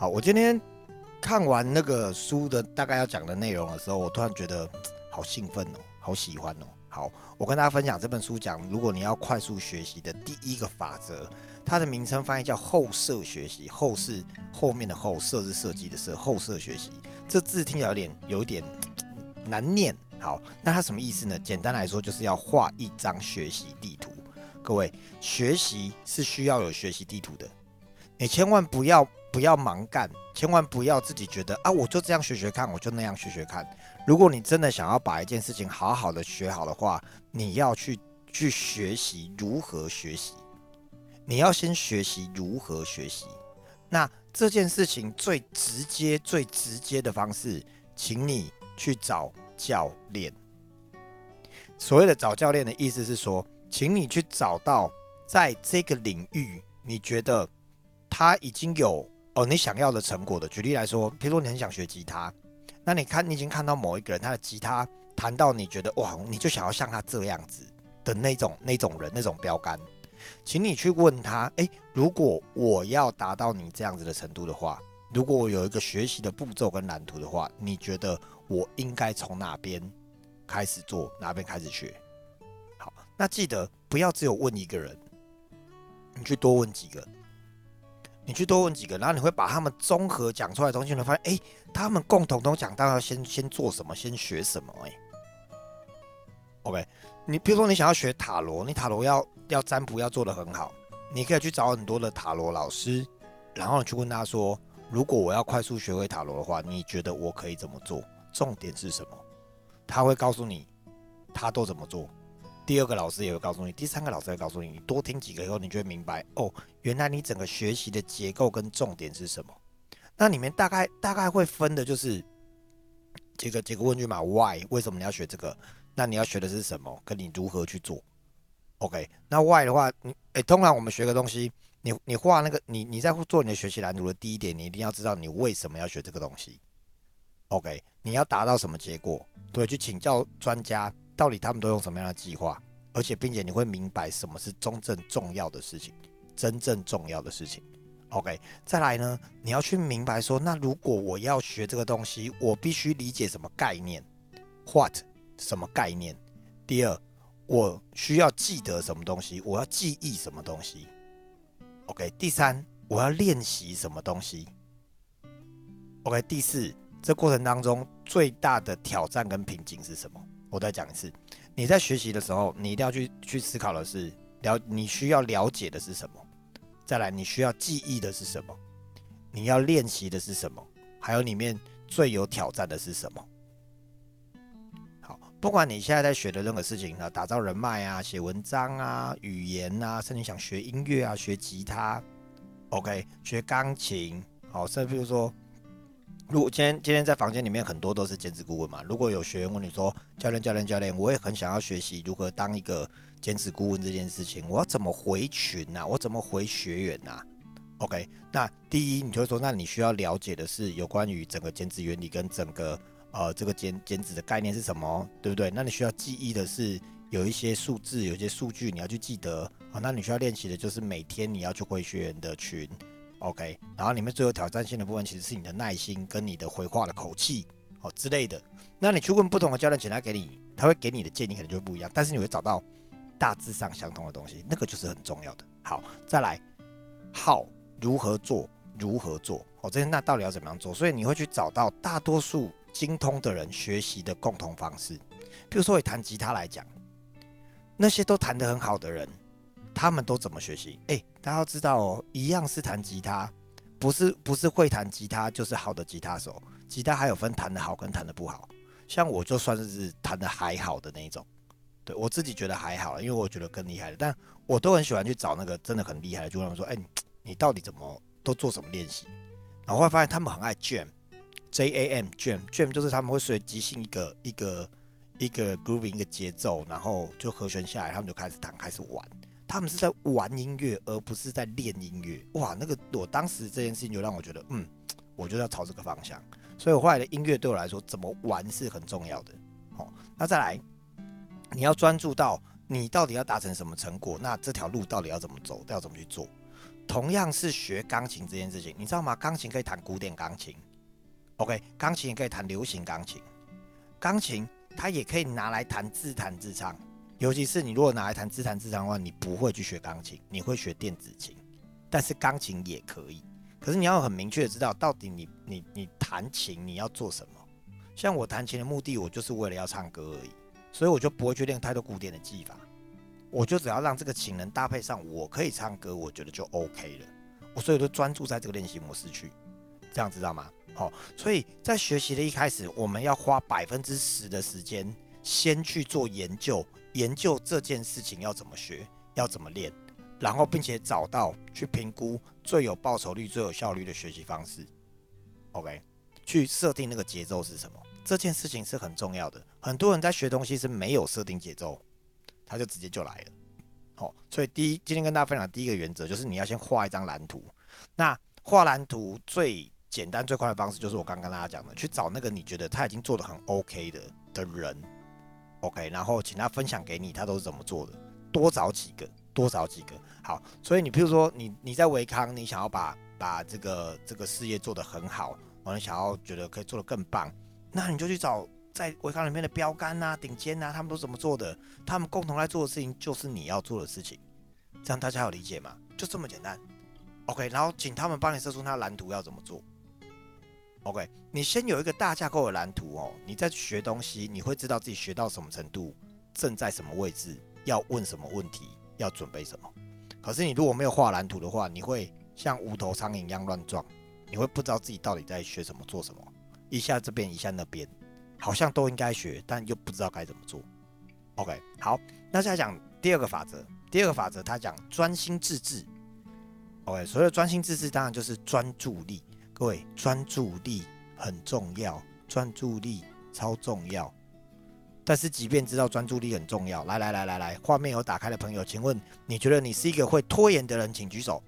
好，我今天看完那个书的大概要讲的内容的时候，我突然觉得好兴奋哦，好喜欢哦。好，我跟大家分享这本书讲，如果你要快速学习的第一个法则，它的名称翻译叫后设学习。后是后面的后，设是设计的设，后设学习。这字听起来有点有点难念。好，那它什么意思呢？简单来说，就是要画一张学习地图。各位，学习是需要有学习地图的，你千万不要。不要盲干，千万不要自己觉得啊，我就这样学学看，我就那样学学看。如果你真的想要把一件事情好好的学好的话，你要去去学习如何学习，你要先学习如何学习。那这件事情最直接、最直接的方式，请你去找教练。所谓的找教练的意思是说，请你去找到在这个领域，你觉得他已经有。哦，你想要的成果的，举例来说，譬如说你很想学吉他，那你看你已经看到某一个人他的吉他弹到你觉得哇，你就想要像他这样子的那种那种人那种标杆，请你去问他，诶，如果我要达到你这样子的程度的话，如果我有一个学习的步骤跟蓝图的话，你觉得我应该从哪边开始做，哪边开始学？好，那记得不要只有问一个人，你去多问几个。你去多问几个，然后你会把他们综合讲出来的东西，你会发现，哎，他们共同都讲到要先先做什么，先学什么，哎，OK，你比如说你想要学塔罗，你塔罗要要占卜要做的很好，你可以去找很多的塔罗老师，然后你去问他说，如果我要快速学会塔罗的话，你觉得我可以怎么做？重点是什么？他会告诉你，他都怎么做。第二个老师也会告诉你，第三个老师会告诉你，你多听几个以后，你就会明白哦，原来你整个学习的结构跟重点是什么。那里面大概大概会分的就是几个几个问句嘛，Why？为什么你要学这个？那你要学的是什么？跟你如何去做？OK？那 Why 的话，你诶，通常我们学个东西，你你画那个，你你在做你的学习蓝图的第一点，你一定要知道你为什么要学这个东西。OK？你要达到什么结果？对，去请教专家。到底他们都用什么样的计划？而且，并且你会明白什么是真正重要的事情，真正重要的事情。OK，再来呢，你要去明白说，那如果我要学这个东西，我必须理解什么概念？What？什么概念？第二，我需要记得什么东西？我要记忆什么东西？OK，第三，我要练习什么东西？OK，第四，这过程当中最大的挑战跟瓶颈是什么？我再讲一次，你在学习的时候，你一定要去去思考的是了，你需要了解的是什么？再来，你需要记忆的是什么？你要练习的是什么？还有里面最有挑战的是什么？好，不管你现在在学的任何事情啊，打造人脉啊，写文章啊，语言啊，甚至想学音乐啊，学吉他，OK，学钢琴，好，甚至比如说。如果今天今天在房间里面很多都是兼职顾问嘛，如果有学员问你说，教练教练教练，我也很想要学习如何当一个兼职顾问这件事情，我要怎么回群呐？我怎么回学员呐？OK，那第一，你就会说，那你需要了解的是有关于整个兼职原理跟整个呃这个兼兼职的概念是什么，对不对？那你需要记忆的是有一些数字，有一些数据你要去记得啊。那你需要练习的就是每天你要去回学员的群。OK，然后里面最有挑战性的部分其实是你的耐心跟你的回话的口气哦之类的。那你去问不同的教练，请他给你，他会给你的建议可能就不一样，但是你会找到大致上相同的东西，那个就是很重要的。好，再来号如何做？如何做？哦，这些那到底要怎么样做？所以你会去找到大多数精通的人学习的共同方式。比如说以弹吉他来讲，那些都弹得很好的人。他们都怎么学习？哎，大家要知道哦，一样是弹吉他，不是不是会弹吉他就是好的吉他手。吉他还有分弹的好跟弹的不好。像我就算是弹的还好的那一种，对我自己觉得还好，因为我觉得更厉害的。但我都很喜欢去找那个真的很厉害的，就问他们说：“哎，你到底怎么都做什么练习？”然后会发现他们很爱 jam，J A M jam jam 就是他们会随即兴一个一个一个 grooving 一个节奏，然后就和弦下来，他们就开始弹开始玩。他们是在玩音乐，而不是在练音乐。哇，那个我当时这件事情就让我觉得，嗯，我就要朝这个方向。所以我后来的音乐对我来说，怎么玩是很重要的。好，那再来，你要专注到你到底要达成什么成果，那这条路到底要怎么走，要怎么去做？同样是学钢琴这件事情，你知道吗？钢琴可以弹古典钢琴，OK，钢琴也可以弹流行钢琴，钢琴它也可以拿来弹自弹自唱。尤其是你如果拿来弹自弹自唱的话，你不会去学钢琴，你会学电子琴。但是钢琴也可以，可是你要很明确的知道，到底你你你弹琴你要做什么。像我弹琴的目的，我就是为了要唱歌而已，所以我就不会去练太多古典的技法，我就只要让这个琴能搭配上我可以唱歌，我觉得就 OK 了。我所以都专注在这个练习模式去，这样知道吗？好，所以在学习的一开始，我们要花百分之十的时间，先去做研究，研究这件事情要怎么学，要怎么练。然后，并且找到去评估最有报酬率、最有效率的学习方式。OK，去设定那个节奏是什么？这件事情是很重要的。很多人在学东西是没有设定节奏，他就直接就来了。好，所以第一，今天跟大家分享第一个原则就是你要先画一张蓝图。那画蓝图最简单最快的方式就是我刚刚跟大家讲的，去找那个你觉得他已经做的很 OK 的的人，OK，然后请他分享给你他都是怎么做的，多找几个。多找几个好，所以你比如说你你在维康，你想要把把这个这个事业做得很好，我你想要觉得可以做得更棒，那你就去找在维康里面的标杆啊、顶尖啊，他们都怎么做的？他们共同在做的事情就是你要做的事情，这样大家有理解吗？就这么简单。OK，然后请他们帮你设出那蓝图要怎么做。OK，你先有一个大架构的蓝图哦，你在学东西，你会知道自己学到什么程度，正在什么位置，要问什么问题。要准备什么？可是你如果没有画蓝图的话，你会像无头苍蝇一样乱撞，你会不知道自己到底在学什么、做什么，一下这边一下那边，好像都应该学，但又不知道该怎么做。OK，好，那再讲第二个法则。第二个法则它讲专心致志。OK，所谓专心致志，当然就是专注力。对，专注力很重要，专注力超重要。但是，即便知道专注力很重要，来来来来来，画面有打开的朋友，请问你觉得你是一个会拖延的人？请举手。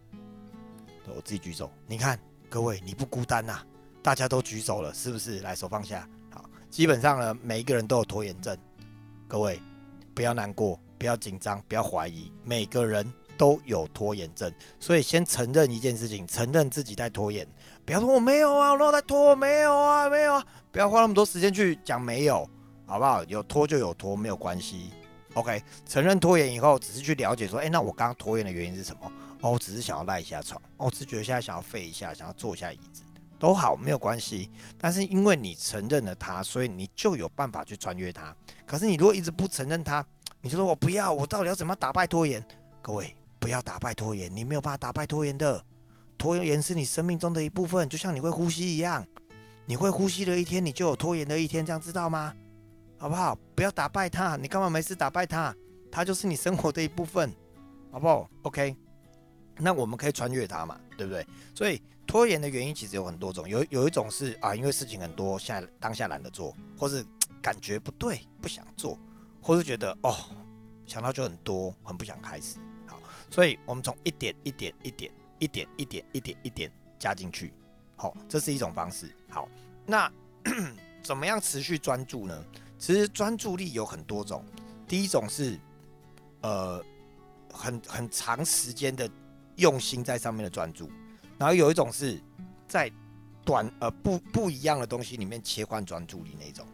我自己举手。你看，各位你不孤单呐，大家都举手了，是不是？来，手放下。好，基本上呢，每一个人都有拖延症。各位不要难过，不要紧张，不要怀疑，每个人都有拖延症。所以先承认一件事情，承认自己在拖延。不要说我没有啊，我在拖，没有啊，没有啊，不要花那么多时间去讲没有。好不好？有拖就有拖，没有关系。OK，承认拖延以后，只是去了解说，哎，那我刚刚拖延的原因是什么？哦，我只是想要赖一下床，哦，只觉得现在想要废一下，想要坐一下椅子，都好，没有关系。但是因为你承认了它，所以你就有办法去穿越它。可是你如果一直不承认它，你就说我不要，我到底要怎么打败拖延？各位，不要打败拖延，你没有办法打败拖延的。拖延是你生命中的一部分，就像你会呼吸一样，你会呼吸的一天，你就有拖延的一天，这样知道吗？好不好？不要打败他，你干嘛没事打败他？他就是你生活的一部分，好不好？OK，那我们可以穿越他嘛，对不对？所以拖延的原因其实有很多种，有有一种是啊，因为事情很多，现在当下懒得做，或是感觉不对，不想做，或是觉得哦想到就很多，很不想开始。所以我们从一点一点一点一点一点一点一点加进去，好，这是一种方式。好，那 怎么样持续专注呢？其实专注力有很多种，第一种是，呃，很很长时间的用心在上面的专注，然后有一种是在短呃不不一样的东西里面切换专注力那种。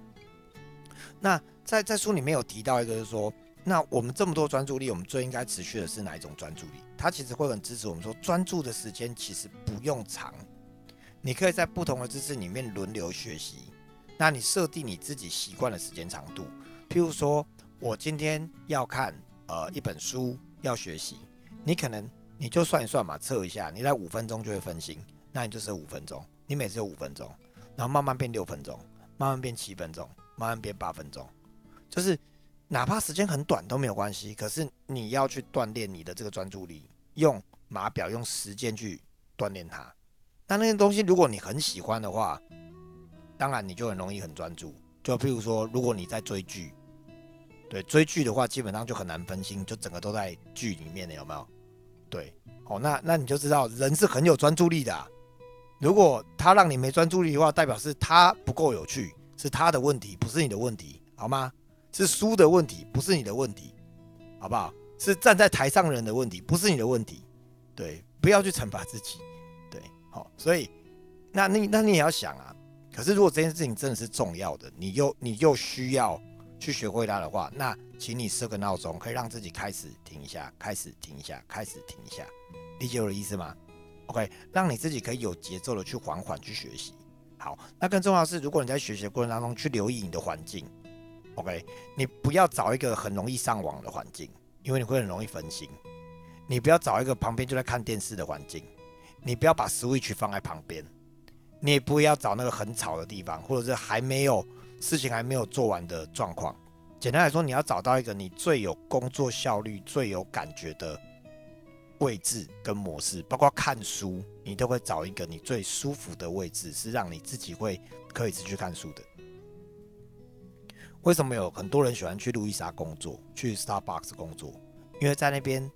那在在书里面有提到一个，就是说，那我们这么多专注力，我们最应该持续的是哪一种专注力？它其实会很支持我们说，专注的时间其实不用长，你可以在不同的知识里面轮流学习。那你设定你自己习惯的时间长度，譬如说，我今天要看呃一本书，要学习，你可能你就算一算嘛，测一下，你在五分钟就会分心，那你就是五分钟，你每次有五分钟，然后慢慢变六分钟，慢慢变七分钟，慢慢变八分钟，就是哪怕时间很短都没有关系，可是你要去锻炼你的这个专注力，用码表用时间去锻炼它。那那些东西如果你很喜欢的话，当然，你就很容易很专注。就譬如说，如果你在追剧，对追剧的话，基本上就很难分心，就整个都在剧里面的，有没有？对，哦，那那你就知道人是很有专注力的。如果他让你没专注力的话，代表是他不够有趣，是他的问题，不是你的问题，好吗？是书的问题，不是你的问题，好不好？是站在台上人的问题，不是你的问题。对，不要去惩罚自己，对，好，所以那你那你也要想啊，可是如果这件事情真的是重要的，你又你又需要去学会它的话，那请你设个闹钟，可以让自己开始停一下，开始停一下，开始停一下，理解我的意思吗？OK，让你自己可以有节奏的去缓缓去学习。好，那更重要的是，如果你在学习过程当中去留意你的环境，OK，你不要找一个很容易上网的环境，因为你会很容易分心。你不要找一个旁边就在看电视的环境，你不要把 Switch 放在旁边，你也不要找那个很吵的地方，或者是还没有事情还没有做完的状况。简单来说，你要找到一个你最有工作效率、最有感觉的位置跟模式，包括看书，你都会找一个你最舒服的位置，是让你自己会可以持续看书的。为什么有很多人喜欢去路易莎工作，去 Starbucks 工作？因为在那边。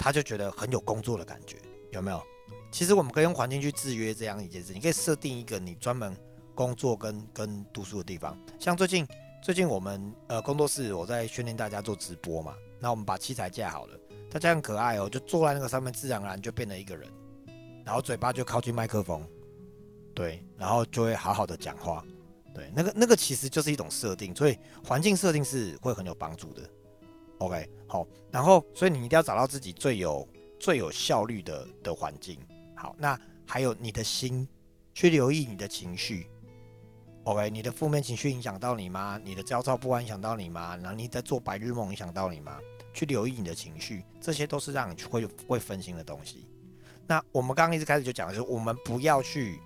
他就觉得很有工作的感觉，有没有？其实我们可以用环境去制约这样一件事。你可以设定一个你专门工作跟跟读书的地方。像最近最近我们呃工作室我在训练大家做直播嘛，那我们把器材架好了，大家很可爱哦，就坐在那个上面，自然而然就变成一个人，然后嘴巴就靠近麦克风，对，然后就会好好的讲话，对，那个那个其实就是一种设定，所以环境设定是会很有帮助的。OK，好，然后所以你一定要找到自己最有最有效率的的环境。好，那还有你的心，去留意你的情绪。OK，你的负面情绪影响到你吗？你的焦躁不安影响到你吗？然后你在做白日梦影响到你吗？去留意你的情绪，这些都是让你会会分心的东西。那我们刚刚一直开始就讲的是，我们不要去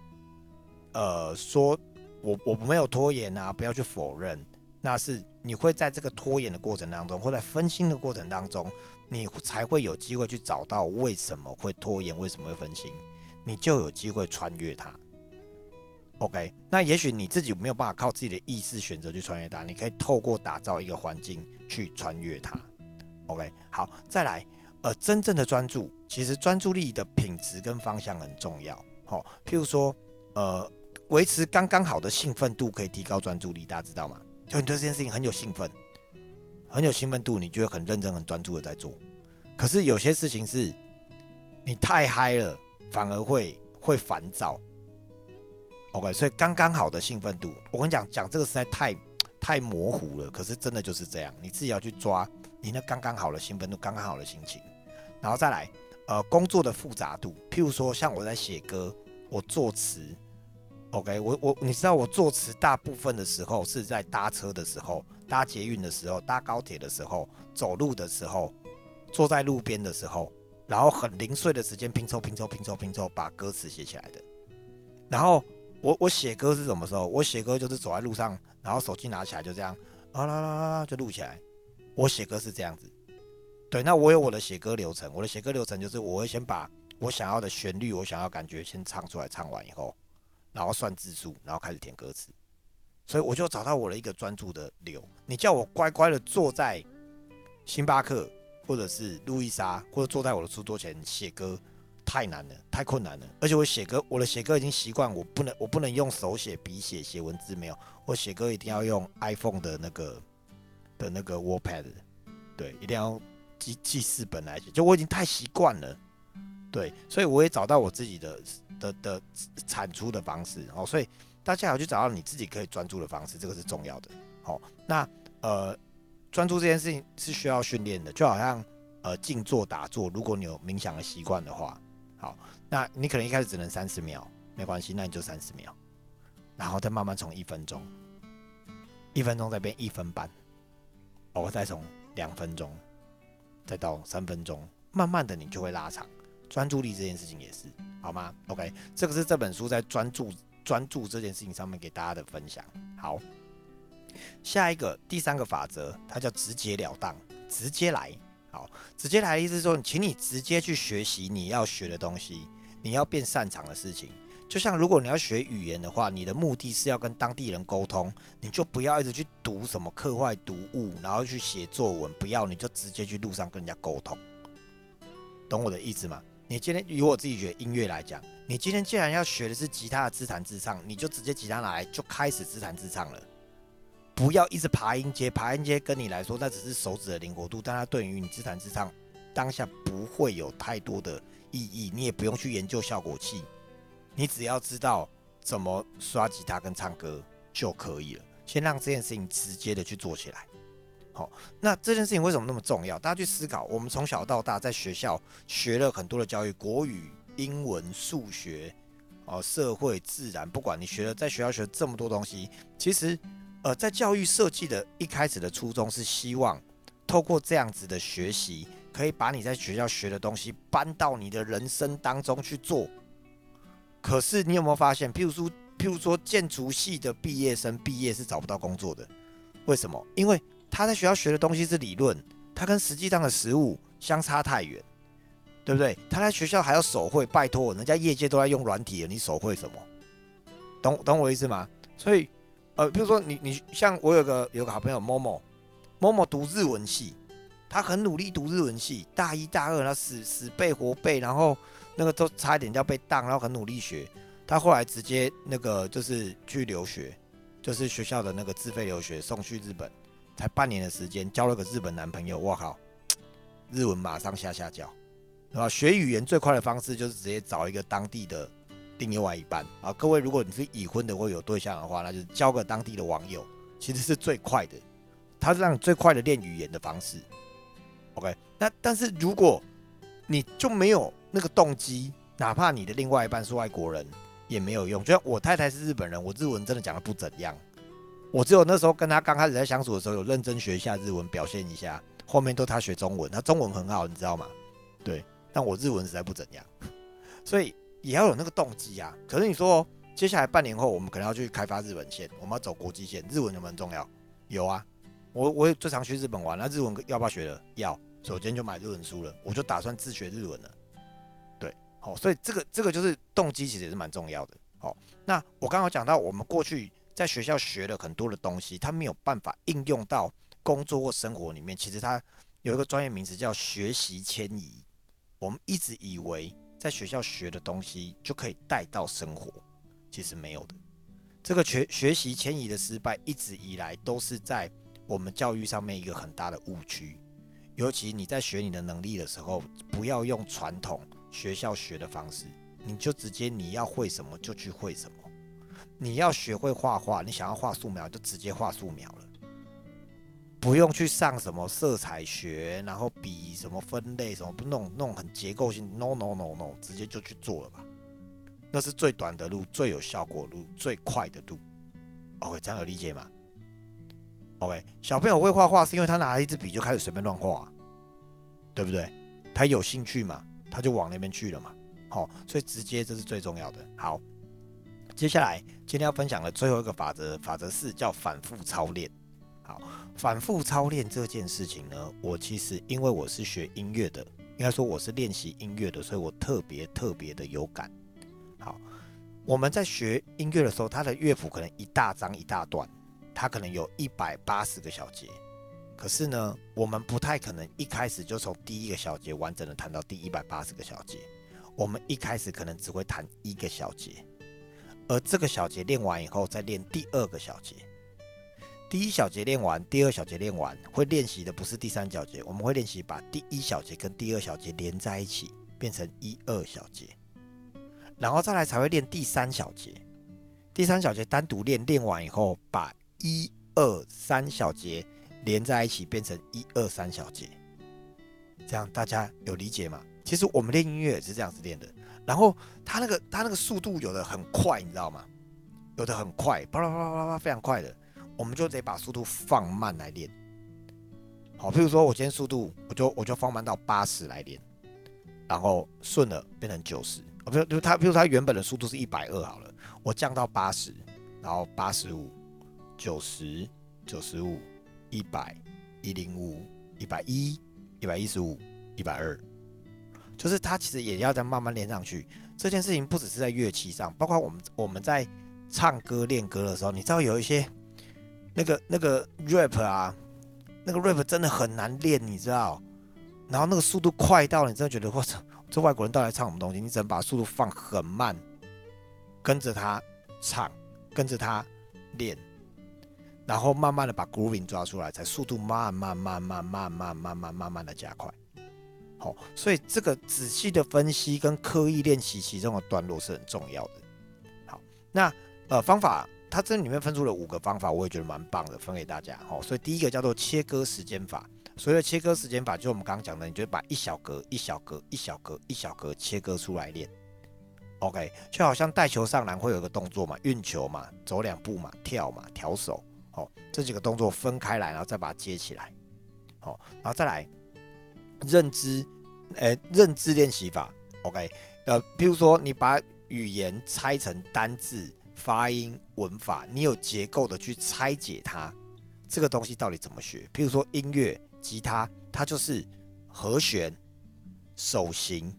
呃说我我没有拖延啊，不要去否认。那是你会在这个拖延的过程当中，或在分心的过程当中，你才会有机会去找到为什么会拖延，为什么会分心，你就有机会穿越它。OK，那也许你自己没有办法靠自己的意识选择去穿越它，你可以透过打造一个环境去穿越它。OK，好，再来，呃，真正的专注，其实专注力的品质跟方向很重要。好，譬如说，呃，维持刚刚好的兴奋度可以提高专注力，大家知道吗？就你对这件事情很有兴奋，很有兴奋度，你就会很认真、很专注的在做。可是有些事情是，你太嗨了，反而会会烦躁。OK，所以刚刚好的兴奋度，我跟你讲，讲这个实在太太模糊了。可是真的就是这样，你自己要去抓你那刚刚好的兴奋度、刚刚好的心情，然后再来，呃，工作的复杂度。譬如说，像我在写歌，我作词。OK，我我你知道我作词大部分的时候是在搭车的时候、搭捷运的时候、搭高铁的时候、走路的时候、坐在路边的时候，然后很零碎的时间拼凑、拼凑、拼凑、拼凑，把歌词写起来的。然后我我写歌是什么时候？我写歌就是走在路上，然后手机拿起来就这样啊啦啦啦就录起来。我写歌是这样子。对，那我有我的写歌流程。我的写歌流程就是我会先把我想要的旋律、我想要感觉先唱出来，唱完以后。然后算字数，然后开始填歌词，所以我就找到我的一个专注的流。你叫我乖乖的坐在星巴克，或者是路易莎，或者坐在我的书桌前写歌，太难了，太困难了。而且我写歌，我的写歌已经习惯，我不能，我不能用手写、笔写写文字，没有，我写歌一定要用 iPhone 的那个的那个 WordPad，对，一定要记记事本来写，就我已经太习惯了。对，所以我也找到我自己的的的产出的方式哦，所以大家要去找到你自己可以专注的方式，这个是重要的。好，那呃，专注这件事情是需要训练的，就好像呃静坐打坐，如果你有冥想的习惯的话，好，那你可能一开始只能三十秒，没关系，那你就三十秒，然后再慢慢从一分钟，一分钟再变一分半，哦，再从两分钟，再到三分钟，慢慢的你就会拉长。专注力这件事情也是好吗？OK，这个是这本书在专注专注这件事情上面给大家的分享。好，下一个第三个法则，它叫直截了当，直接来。好，直接来的意思是说，请你直接去学习你要学的东西，你要变擅长的事情。就像如果你要学语言的话，你的目的是要跟当地人沟通，你就不要一直去读什么课外读物，然后去写作文，不要，你就直接去路上跟人家沟通。懂我的意思吗？你今天以我自己学音乐来讲，你今天既然要学的是吉他的自弹自唱，你就直接吉他拿来就开始自弹自唱了，不要一直爬音阶。爬音阶跟你来说，那只是手指的灵活度，但它对于你自弹自唱当下不会有太多的意义，你也不用去研究效果器，你只要知道怎么刷吉他跟唱歌就可以了。先让这件事情直接的去做起来。好，那这件事情为什么那么重要？大家去思考。我们从小到大在学校学了很多的教育，国语、英文、数学，哦，社会、自然，不管你学了，在学校学这么多东西，其实，呃，在教育设计的一开始的初衷是希望透过这样子的学习，可以把你在学校学的东西搬到你的人生当中去做。可是你有没有发现，譬如说，譬如说建筑系的毕业生毕业是找不到工作的，为什么？因为他在学校学的东西是理论，他跟实际上的实物相差太远，对不对？他在学校还要手绘，拜托，人家业界都在用软体了，你手绘什么？懂懂我意思吗？所以，呃，比如说你你像我有个有个好朋友某某某某读日文系，他很努力读日文系，大一大二他死死背活背，然后那个都差一点就要被当，然后很努力学，他后来直接那个就是去留学，就是学校的那个自费留学送去日本。才半年的时间，交了个日本男朋友，我靠，日文马上下下脚，啊？学语言最快的方式就是直接找一个当地的另外一半啊！各位，如果你是已婚的或有对象的话，那就是交个当地的网友，其实是最快的，它是让你最快的练语言的方式。OK，那但是如果你就没有那个动机，哪怕你的另外一半是外国人也没有用。就像我太太是日本人，我日文真的讲的不怎样。我只有那时候跟他刚开始在相处的时候，有认真学一下日文，表现一下。后面都他学中文，他中文很好，你知道吗？对，但我日文实在不怎样，所以也要有那个动机啊。可是你说，接下来半年后，我们可能要去开发日本线，我们要走国际线，日文有没有重要？有啊，我我也最常去日本玩，那日文要不要学了？要，所以我今天就买日文书了，我就打算自学日文了。对，好，所以这个这个就是动机，其实也是蛮重要的。好，那我刚刚讲到我们过去。在学校学了很多的东西，他没有办法应用到工作或生活里面。其实他有一个专业名词叫学习迁移。我们一直以为在学校学的东西就可以带到生活，其实没有的。这个学学习迁移的失败，一直以来都是在我们教育上面一个很大的误区。尤其你在学你的能力的时候，不要用传统学校学的方式，你就直接你要会什么就去会什么。你要学会画画，你想要画素描就直接画素描了，不用去上什么色彩学，然后比什么分类什么，不弄弄很结构性，no no no no，直接就去做了吧，那是最短的路，最有效果路，最快的路。OK，这样有理解吗？OK，小朋友会画画是因为他拿了一支笔就开始随便乱画，对不对？他有兴趣嘛，他就往那边去了嘛。好，所以直接这是最重要的。好。接下来今天要分享的最后一个法则，法则四叫反复操练。好，反复操练这件事情呢，我其实因为我是学音乐的，应该说我是练习音乐的，所以我特别特别的有感。好，我们在学音乐的时候，它的乐谱可能一大张一大段，它可能有一百八十个小节，可是呢，我们不太可能一开始就从第一个小节完整的弹到第一百八十个小节，我们一开始可能只会弹一个小节。而这个小节练完以后，再练第二个小节。第一小节练完，第二小节练完，会练习的不是第三小节，我们会练习把第一小节跟第二小节连在一起，变成一二小节，然后再来才会练第三小节。第三小节单独练，练完以后，把一二三小节连在一起，变成一二三小节。这样大家有理解吗？其实我们练音乐也是这样子练的。然后他那个他那个速度有的很快，你知道吗？有的很快，啪啦啪啦啪啦非常快的，我们就得把速度放慢来练。好，譬如说我今天速度，我就我就放慢到八十来练，然后顺了变成九十。啊，比如就他，比如他原本的速度是一百二好了，我降到八十，然后八十五、九十、九十五、一百、一零五、一百一、一百一十五、一百二。就是他其实也要再慢慢练上去。这件事情不只是在乐器上，包括我们我们在唱歌练歌的时候，你知道有一些那个那个 rap 啊，那个 rap 真的很难练，你知道？然后那个速度快到你真的觉得，我操，这外国人到底唱什么东西？你只能把速度放很慢，跟着他唱，跟着他练，然后慢慢的把 grooving 抓出来，才速度慢慢慢慢慢慢慢慢慢慢的加快。好，所以这个仔细的分析跟刻意练习其中的段落是很重要的。好，那呃方法，它这里面分出了五个方法，我也觉得蛮棒的，分给大家。好，所以第一个叫做切割时间法。所谓的切割时间法，就是我们刚刚讲的，你就把一小格、一小格、一小格、一小格切割出来练。OK，就好像带球上篮会有个动作嘛，运球嘛，走两步嘛，跳嘛，调手。好，这几个动作分开来，然后再把它接起来。好，然后再来。认知，诶，认知练习法，OK，呃，比如说你把语言拆成单字、发音、文法，你有结构的去拆解它，这个东西到底怎么学？譬如说音乐、吉他，它就是和弦、手型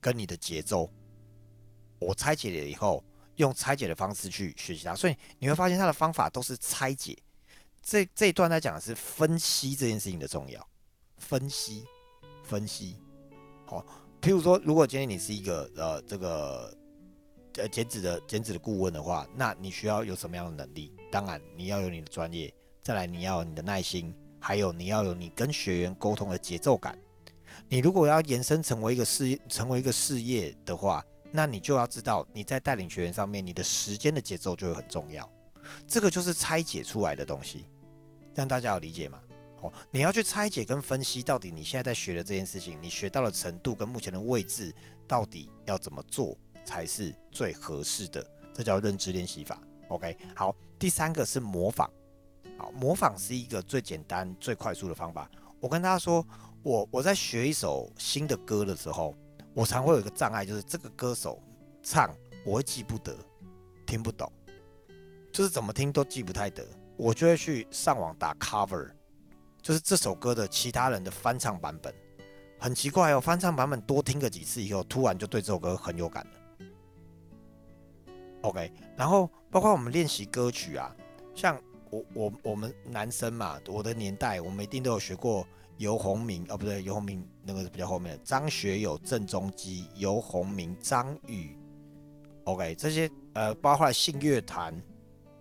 跟你的节奏，我拆解了以后，用拆解的方式去学习它，所以你会发现它的方法都是拆解。这这一段在讲的是分析这件事情的重要，分析。分析，好，譬如说，如果今天你是一个呃这个呃减脂的减脂的顾问的话，那你需要有什么样的能力？当然你要有你的专业，再来你要有你的耐心，还有你要有你跟学员沟通的节奏感。你如果要延伸成为一个事业，成为一个事业的话，那你就要知道你在带领学员上面，你的时间的节奏就会很重要。这个就是拆解出来的东西，让大家有理解吗？哦，你要去拆解跟分析，到底你现在在学的这件事情，你学到的程度跟目前的位置，到底要怎么做才是最合适的？这叫认知练习法。OK，好，第三个是模仿。好，模仿是一个最简单、最快速的方法。我跟大家说，我我在学一首新的歌的时候，我常会有一个障碍，就是这个歌手唱我会记不得，听不懂，就是怎么听都记不太得，我就会去上网打 cover。就是这首歌的其他人的翻唱版本，很奇怪哦。翻唱版本多听个几次以后，突然就对这首歌很有感了。OK，然后包括我们练习歌曲啊，像我我我们男生嘛，我的年代我们一定都有学过游鸿明哦，不对，游鸿明那个是比较后面的，张学友、郑中基、游鸿明、张宇，OK，这些呃，包括信乐团。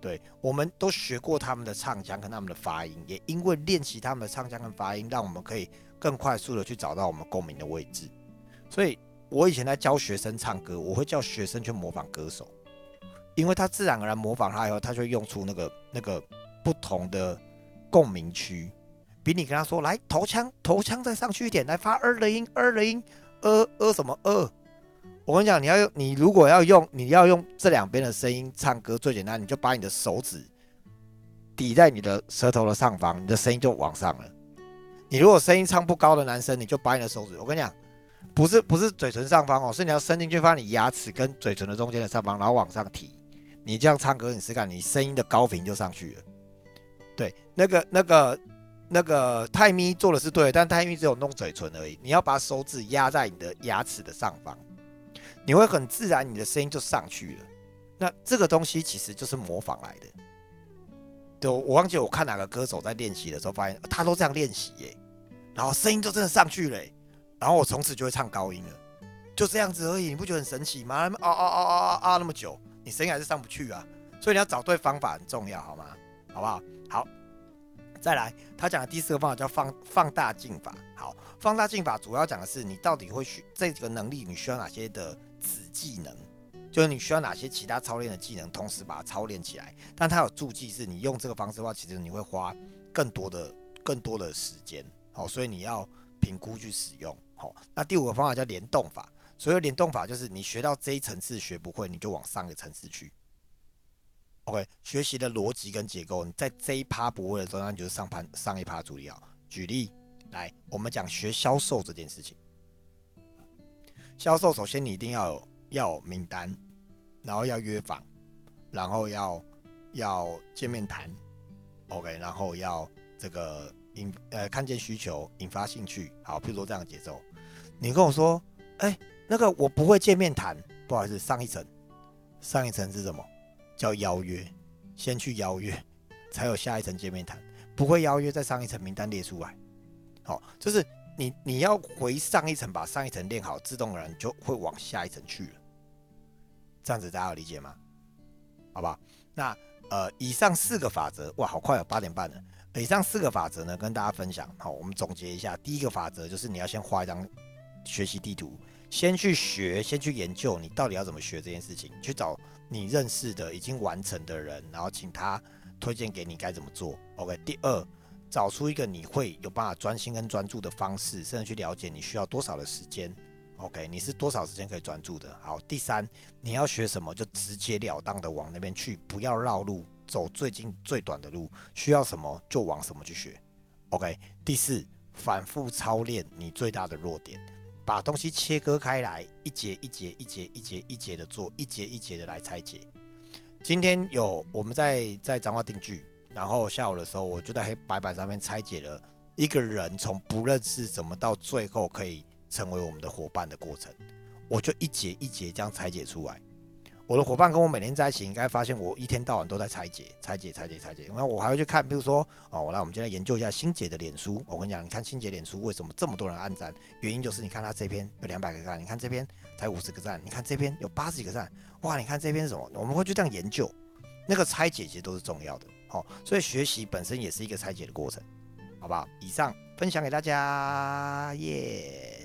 对，我们都学过他们的唱腔跟他们的发音，也因为练习他们的唱腔跟发音，让我们可以更快速的去找到我们共鸣的位置。所以，我以前在教学生唱歌，我会叫学生去模仿歌手，因为他自然而然模仿他以后，他就会用出那个那个不同的共鸣区，比你跟他说来头腔头腔再上去一点，来发二的音二的音，呃呃什么呃。我跟你讲，你要用你如果要用你要用这两边的声音唱歌，最简单，你就把你的手指抵在你的舌头的上方，你的声音就往上了。你如果声音唱不高的男生，你就把你的手指，我跟你讲，不是不是嘴唇上方哦，是你要伸进去放你牙齿跟嘴唇的中间的上方，然后往上提。你这样唱歌，你试看，你声音的高频就上去了。对，那个那个那个泰咪做的是对，但泰咪只有弄嘴唇而已。你要把手指压在你的牙齿的上方。你会很自然，你的声音就上去了。那这个东西其实就是模仿来的。对，我忘记我看哪个歌手在练习的时候，发现他都这样练习耶，然后声音就真的上去了。然后我从此就会唱高音了，就这样子而已。你不觉得很神奇吗？啊啊啊啊啊啊那么久，你声音还是上不去啊。所以你要找对方法很重要，好吗？好不好？好，再来，他讲的第四个方法叫放放大镜法。好，放大镜法主要讲的是你到底会需这个能力，你需要哪些的。子技能就是你需要哪些其他操练的技能，同时把它操练起来。但它有注记，是你用这个方式的话，其实你会花更多的、更多的时间。好，所以你要评估去使用。好，那第五个方法叫联动法。所谓联动法，就是你学到这一层次学不会，你就往上一个层次去。OK，学习的逻辑跟结构，你在这一趴不会的时候，那你就是上盘上一趴注意好。举例来，我们讲学销售这件事情。销售首先你一定要有要有名单，然后要约访，然后要要见面谈，OK，然后要这个引呃看见需求引发兴趣，好，譬如说这样的节奏。你跟我说，哎，那个我不会见面谈，不好意思，上一层，上一层是什么？叫邀约，先去邀约，才有下一层见面谈。不会邀约，再上一层名单列出来，好，就是。你你要回上一层，把上一层练好，自动而然就会往下一层去了。这样子大家有理解吗？好吧，那呃，以上四个法则，哇，好快哦，八点半了。以上四个法则呢，跟大家分享。好，我们总结一下，第一个法则就是你要先画一张学习地图，先去学，先去研究你到底要怎么学这件事情，去找你认识的已经完成的人，然后请他推荐给你该怎么做。OK，第二，找出一个你会有办法专心跟专注的方式，甚至去了解你需要多少的时间。OK，你是多少时间可以专注的？好，第三，你要学什么就直截了当的往那边去，不要绕路，走最近最短的路。需要什么就往什么去学。OK，第四，反复操练你最大的弱点，把东西切割开来，一节一节一节一节一节的做，一节一节的来拆解。今天有我们在在彰化定居，然后下午的时候我就在黑白板上面拆解了一个人从不认识怎么到最后可以。成为我们的伙伴的过程，我就一节一节这样拆解出来。我的伙伴跟我每天在一起，应该发现我一天到晚都在拆解、拆解、拆解、拆解。然后我还会去看，比如说，哦，我来，我们今天研究一下欣姐的脸书。我跟你讲，你看欣姐脸书为什么这么多人按赞？原因就是你看她这边有两百个赞，你看这边才五十个赞，你看这边有八十几个赞，哇，你看这边什么？我们会去这样研究，那个拆解其实都是重要的。好，所以学习本身也是一个拆解的过程，好不好？以上分享给大家，耶。